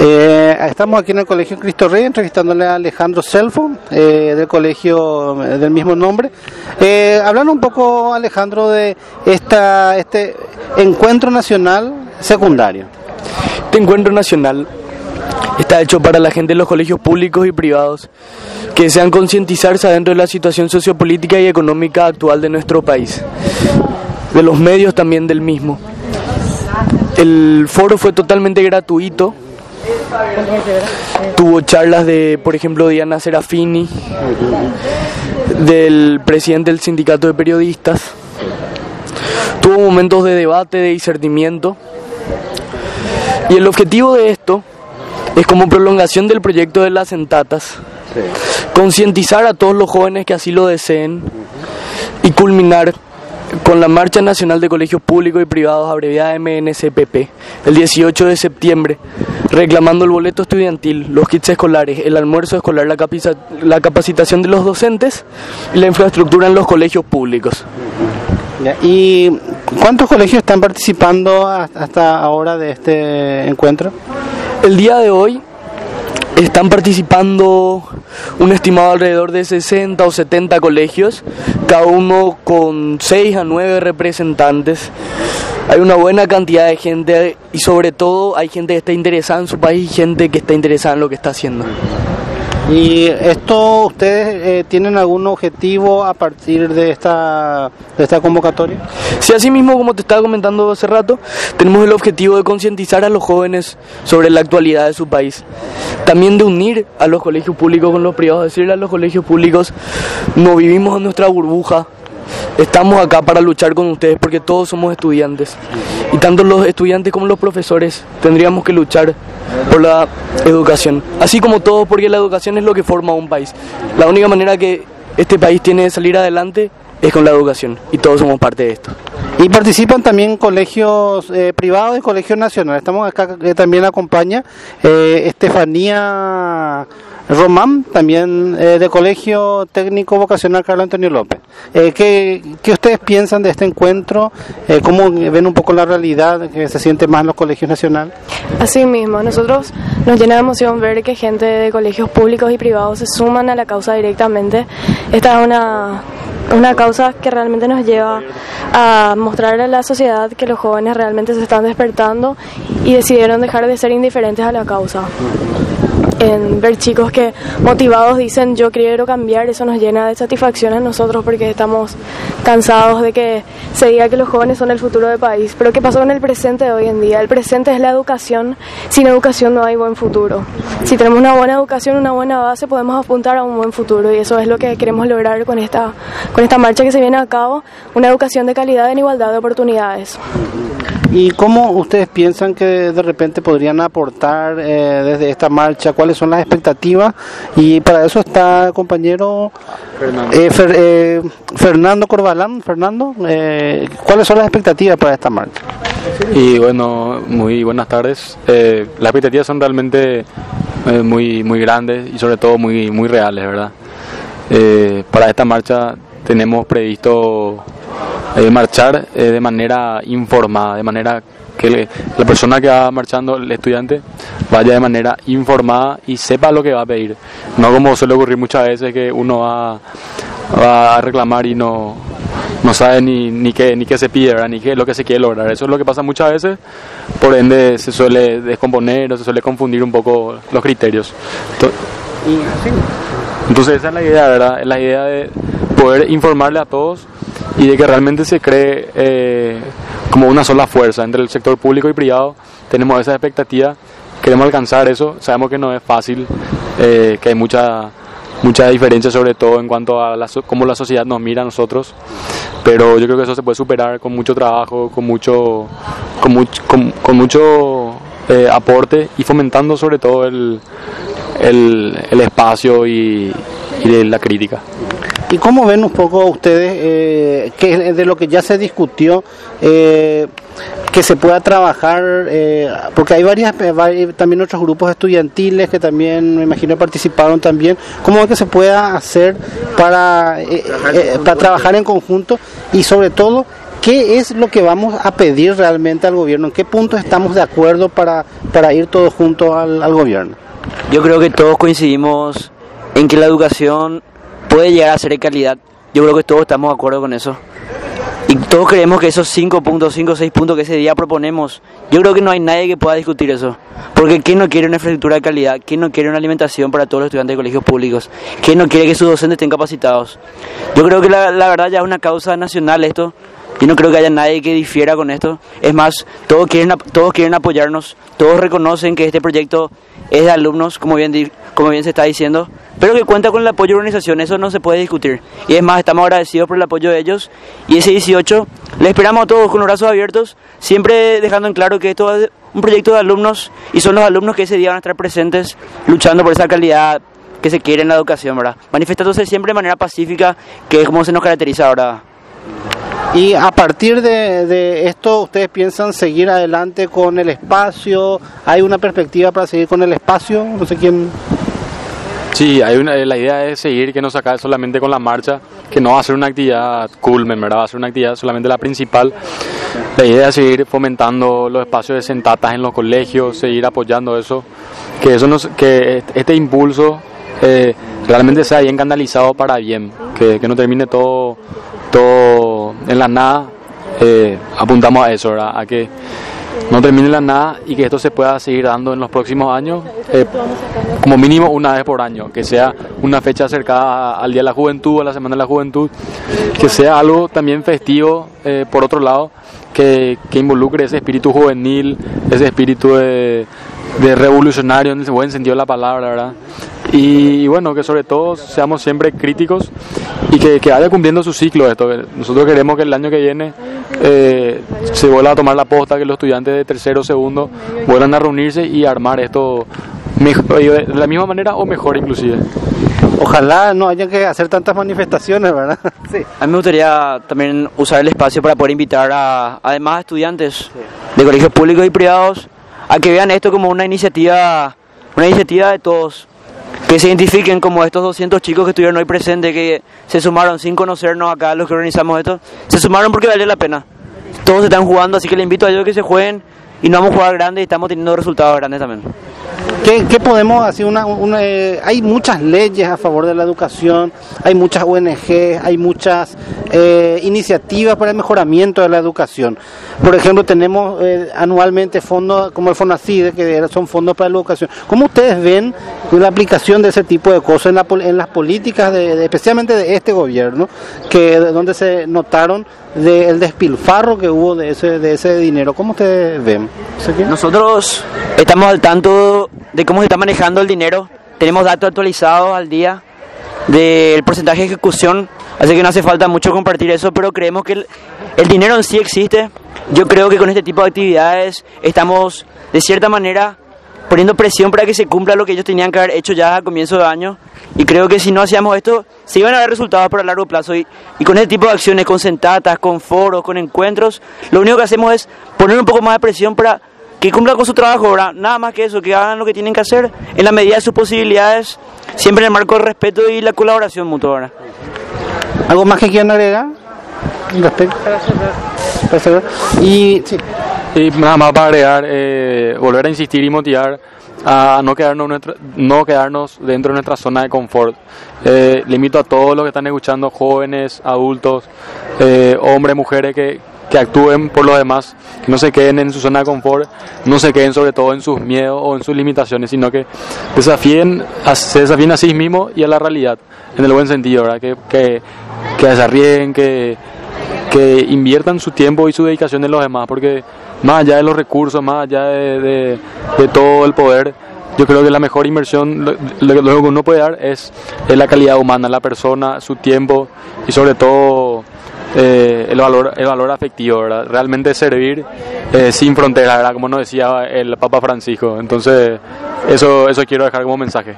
Eh, estamos aquí en el Colegio Cristo Rey entrevistándole a Alejandro Selfo eh, del colegio eh, del mismo nombre. Eh, hablando un poco, Alejandro, de esta, este encuentro nacional secundario. Este encuentro nacional está hecho para la gente de los colegios públicos y privados que desean concientizarse dentro de la situación sociopolítica y económica actual de nuestro país, de los medios también del mismo. El foro fue totalmente gratuito. Tuvo charlas de, por ejemplo, Diana Serafini, del presidente del sindicato de periodistas. Tuvo momentos de debate, de discernimiento. Y el objetivo de esto es como prolongación del proyecto de las centatas, concientizar a todos los jóvenes que así lo deseen y culminar con la Marcha Nacional de Colegios Públicos y Privados, abreviada MNCPP, el 18 de septiembre, reclamando el boleto estudiantil, los kits escolares, el almuerzo escolar, la, capiza- la capacitación de los docentes y la infraestructura en los colegios públicos. ¿Y cuántos colegios están participando hasta ahora de este encuentro? El día de hoy están participando un estimado alrededor de 60 o 70 colegios, cada uno con 6 a 9 representantes. Hay una buena cantidad de gente y sobre todo hay gente que está interesada en su país y gente que está interesada en lo que está haciendo. ¿Y esto ustedes eh, tienen algún objetivo a partir de esta, de esta convocatoria? Si así mismo, como te estaba comentando hace rato, tenemos el objetivo de concientizar a los jóvenes sobre la actualidad de su país. También de unir a los colegios públicos con los privados, decirle a los colegios públicos, no vivimos en nuestra burbuja, estamos acá para luchar con ustedes porque todos somos estudiantes. Y tanto los estudiantes como los profesores tendríamos que luchar por la educación. Así como todos, porque la educación es lo que forma un país. La única manera que este país tiene de salir adelante es con la educación y todos somos parte de esto. Y participan también colegios eh, privados y colegios nacionales. Estamos acá, que también acompaña eh, Estefanía Román, también eh, de Colegio Técnico Vocacional Carlos Antonio López. Eh, ¿qué, qué ustedes piensan de este encuentro? Eh, ¿Cómo ven un poco la realidad que se siente más en los colegios nacionales? Así mismo, nosotros nos llena de emoción ver que gente de colegios públicos y privados se suman a la causa directamente. Esta es una, una causa que realmente nos lleva a mostrarle a la sociedad que los jóvenes realmente se están despertando y decidieron dejar de ser indiferentes a la causa. En ver chicos que motivados dicen yo quiero cambiar, eso nos llena de satisfacción nosotros porque estamos cansados de que se diga que los jóvenes son el futuro del país. Pero ¿qué pasó con el presente de hoy en día? El presente es la educación, sin educación no hay buen futuro. Si tenemos una buena educación, una buena base, podemos apuntar a un buen futuro y eso es lo que queremos lograr con esta, con esta marcha que se viene a cabo, una educación de calidad en igualdad de oportunidades. ¿Y cómo ustedes piensan que de repente podrían aportar eh, desde esta marcha? ¿Cuáles son las expectativas? Y para eso está el compañero eh, Fer- eh, Fernando Corbalán. Fernando, eh, ¿cuáles son las expectativas para esta marcha? Y bueno, muy buenas tardes. Eh, las expectativas son realmente eh, muy, muy grandes y sobre todo muy, muy reales, ¿verdad? Eh, para esta marcha tenemos previsto eh, marchar eh, de manera informada, de manera que le- la persona que va marchando, el estudiante, vaya de manera informada y sepa lo que va a pedir. No como suele ocurrir muchas veces que uno va, va a reclamar y no, no sabe ni, ni, qué, ni qué se pide, ¿verdad? ni qué es lo que se quiere lograr. Eso es lo que pasa muchas veces, por ende se suele descomponer o se suele confundir un poco los criterios. Ento- Entonces esa es la idea, ¿verdad? Es la idea de poder informarle a todos y de que realmente se cree eh, como una sola fuerza entre el sector público y privado. Tenemos esa expectativa, queremos alcanzar eso, sabemos que no es fácil, eh, que hay mucha mucha diferencia sobre todo en cuanto a la cómo la sociedad nos mira a nosotros, pero yo creo que eso se puede superar con mucho trabajo, con mucho con, much- con, mucho eh, aporte y fomentando sobre todo el, el, el espacio y, y la crítica. ¿Y cómo ven un poco ustedes eh, que de lo que ya se discutió eh, que se pueda trabajar? Eh, porque hay varias, hay también otros grupos estudiantiles que también me imagino participaron también. ¿Cómo es que se pueda hacer para, para trabajar en conjunto y sobre todo ¿Qué es lo que vamos a pedir realmente al gobierno? ¿En qué puntos estamos de acuerdo para, para ir todos juntos al, al gobierno? Yo creo que todos coincidimos en que la educación puede llegar a ser calidad. Yo creo que todos estamos de acuerdo con eso. Y todos creemos que esos 5 puntos, 5 o 6 puntos que ese día proponemos, yo creo que no hay nadie que pueda discutir eso. Porque ¿quién no quiere una infraestructura de calidad? ¿Quién no quiere una alimentación para todos los estudiantes de colegios públicos? ¿Quién no quiere que sus docentes estén capacitados? Yo creo que la, la verdad ya es una causa nacional esto. Yo no creo que haya nadie que difiera con esto. Es más, todos quieren, todos quieren apoyarnos, todos reconocen que este proyecto es de alumnos, como bien, como bien se está diciendo, pero que cuenta con el apoyo de la organización, eso no se puede discutir. Y es más, estamos agradecidos por el apoyo de ellos. Y ese 18 le esperamos a todos con los brazos abiertos, siempre dejando en claro que esto es un proyecto de alumnos y son los alumnos que ese día van a estar presentes luchando por esa calidad que se quiere en la educación, ¿verdad? Manifestándose siempre de manera pacífica, que es como se nos caracteriza ahora. Y a partir de, esto, ¿ustedes piensan seguir adelante con el espacio? ¿Hay una perspectiva para seguir con el espacio? No sé quién. Sí, hay una, la idea es seguir, que no se acabe solamente con la marcha, que no va a ser una actividad culmen, ¿verdad? Va a ser una actividad solamente la principal. La idea es seguir fomentando los espacios de sentatas en los colegios, seguir apoyando eso, que, eso nos, que este impulso eh, realmente sea bien canalizado para bien, que, que no termine todo todo en la nada, eh, apuntamos a eso, a que no termine la nada y que esto se pueda seguir dando en los próximos años, eh, como mínimo una vez por año, que sea una fecha acercada al Día de la Juventud, a la Semana de la Juventud, que sea algo también festivo, eh, por otro lado, que, que, involucre ese espíritu juvenil, ese espíritu de, de revolucionario en el buen sentido de la palabra, ¿verdad? Y, bueno, que sobre todo seamos siempre críticos y que, que, vaya cumpliendo su ciclo esto. Nosotros queremos que el año que viene eh, se vuelva a tomar la posta, que los estudiantes de tercero, segundo vuelvan a reunirse y armar esto mejor, de la misma manera o mejor inclusive. Ojalá no haya que hacer tantas manifestaciones, ¿verdad? Sí. A mí me gustaría también usar el espacio para poder invitar a además estudiantes de colegios públicos y privados a que vean esto como una iniciativa, una iniciativa de todos, que se identifiquen como estos 200 chicos que estuvieron hoy presentes, que se sumaron sin conocernos acá, los que organizamos esto, se sumaron porque vale la pena. Todos están jugando, así que les invito a ellos que se jueguen y no vamos a jugar grande y estamos teniendo resultados grandes también. ¿Qué, podemos hacer? Una, eh, hay muchas leyes a favor de la educación, hay muchas ONG, hay muchas eh, iniciativas para el mejoramiento de la educación. Por ejemplo, tenemos eh, anualmente fondos como el FONACIDE, que son fondos para la educación. ¿Cómo ustedes ven la aplicación de ese tipo de cosas en, la, en las políticas, de, de, especialmente de este gobierno, que donde se notaron del despilfarro que hubo de ese, de ese dinero? ¿Cómo ustedes ven? Nosotros estamos al tanto de cómo se está manejando el dinero. Tenemos datos actualizados al día del porcentaje de ejecución, así que no hace falta mucho compartir eso, pero creemos que el, dinero en sí existe. Yo creo que con este tipo de actividades estamos, de cierta manera, poniendo presión para que se cumpla lo que ellos tenían que haber hecho ya a comienzo de año. Y creo que si no hacíamos esto, se iban a ver resultados por a largo plazo. Y, y con este tipo de acciones, con sentatas, con foros, con encuentros, lo único que hacemos es poner un poco más de presión para que cumplan con su trabajo, ¿verdad? nada más que eso, que hagan lo que tienen que hacer en la medida de sus posibilidades, siempre en el marco del respeto y la colaboración mutua. ¿verdad? ¿Algo más que quieran agregar? Respecto. Y, sí. y nada más para agregar, eh, volver a insistir y motivar a no quedarnos, nuestra, no quedarnos dentro de nuestra zona de confort. Eh, le invito a todos los que están escuchando, jóvenes, adultos, eh, hombres, mujeres, que, que actúen por los demás, que no se queden en su zona de confort, no se queden sobre todo en sus miedos o en sus limitaciones, sino que desafíen, se desafíen a sí mismos y a la realidad, en el buen sentido, ¿verdad? Que, que, que desarríen, que, que inviertan su tiempo y su dedicación en los demás, porque más allá de los recursos, más allá de, de, de todo el poder, yo creo que la mejor inversión, lo, lo, lo, que uno puede dar es, es la calidad humana, la persona, su tiempo y sobre todo eh, el, valor, el valor afectivo, ¿verdad? Realmente servir eh, sin fronteras, ¿verdad? Como nos decía el Papa Francisco. Entonces, eso, eso quiero dejar como mensaje.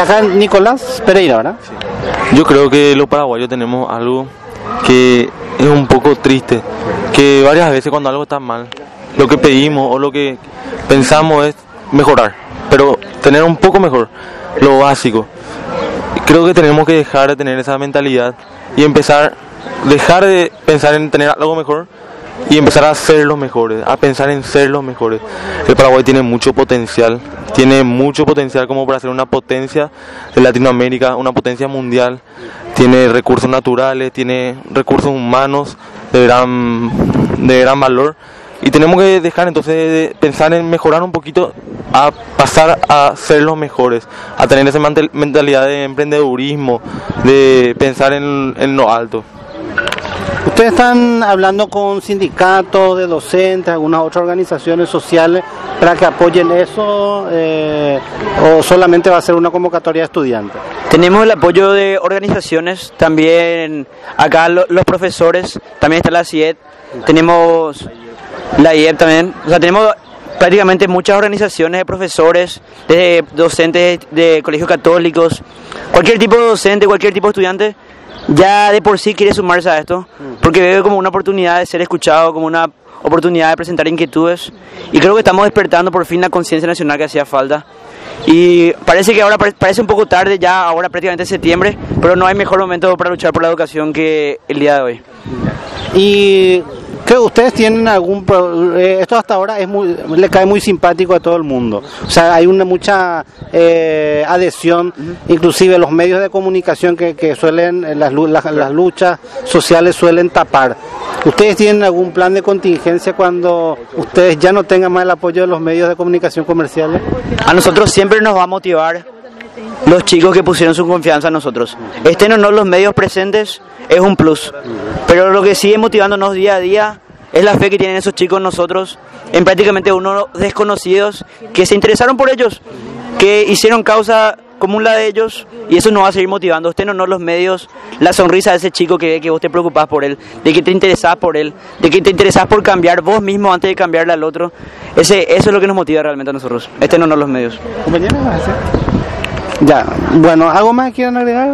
Acá Nicolás Pereira, ¿verdad? Yo creo que los paraguayos tenemos algo que es un poco triste, que varias veces cuando algo está mal, lo que pedimos o lo que pensamos es mejorar, pero tener un poco mejor, lo básico. Creo que tenemos que dejar de tener esa mentalidad y empezar, dejar de pensar en tener algo mejor y empezar a ser los mejores, a pensar en ser los mejores. El Paraguay tiene mucho potencial, tiene mucho potencial como para ser una potencia de Latinoamérica, una potencia mundial, tiene recursos naturales, tiene recursos humanos de gran, de gran valor y tenemos que dejar entonces de pensar en mejorar un poquito a pasar a ser los mejores, a tener esa mentalidad de emprendedurismo, de pensar en, en lo alto. Ustedes están hablando con sindicatos de docentes, algunas otras organizaciones sociales para que apoyen eso eh, o solamente va a ser una convocatoria de estudiantes. Tenemos el apoyo de organizaciones, también acá los profesores, también está la CIED, tenemos la IEP también, o sea, tenemos prácticamente muchas organizaciones de profesores, de docentes de colegios católicos, cualquier tipo de docente, cualquier tipo de estudiante ya de por sí quiere sumarse a esto, porque ve como una oportunidad de ser escuchado, como una oportunidad de presentar inquietudes, y creo que estamos despertando por fin la conciencia nacional que hacía falta. Y parece que ahora parece un poco tarde, ya ahora prácticamente septiembre, pero no hay mejor momento para luchar por la educación que el día de hoy. Y que ustedes tienen algún eh, esto hasta ahora es muy le cae muy simpático a todo el mundo. O sea, hay una mucha eh, adhesión, inclusive los medios de comunicación que, que suelen eh, las, las, luchas sociales suelen tapar. ¿Ustedes tienen algún plan de contingencia cuando ustedes ya no tengan más el apoyo de los medios de comunicación comerciales? A nosotros siempre nos va a motivar los chicos que pusieron su confianza en nosotros. Estén o no los medios presentes es un plus. Pero lo que sigue motivándonos día a día es la fe que tienen esos chicos nosotros, en prácticamente unos desconocidos que se interesaron por ellos, que hicieron causa común la de ellos y eso nos va a seguir motivando. Usted no, no los medios, la sonrisa de ese chico que ve que vos te preocupás por él, de que te interesás por él, de que te interesás por cambiar vos mismo antes de cambiarle al otro. Ese, eso es lo que nos motiva realmente a nosotros. Este no, no los medios. Ya, bueno, ¿algo más quieren agregar?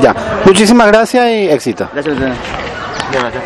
Ya, muchísimas gracias y éxito. Gracias a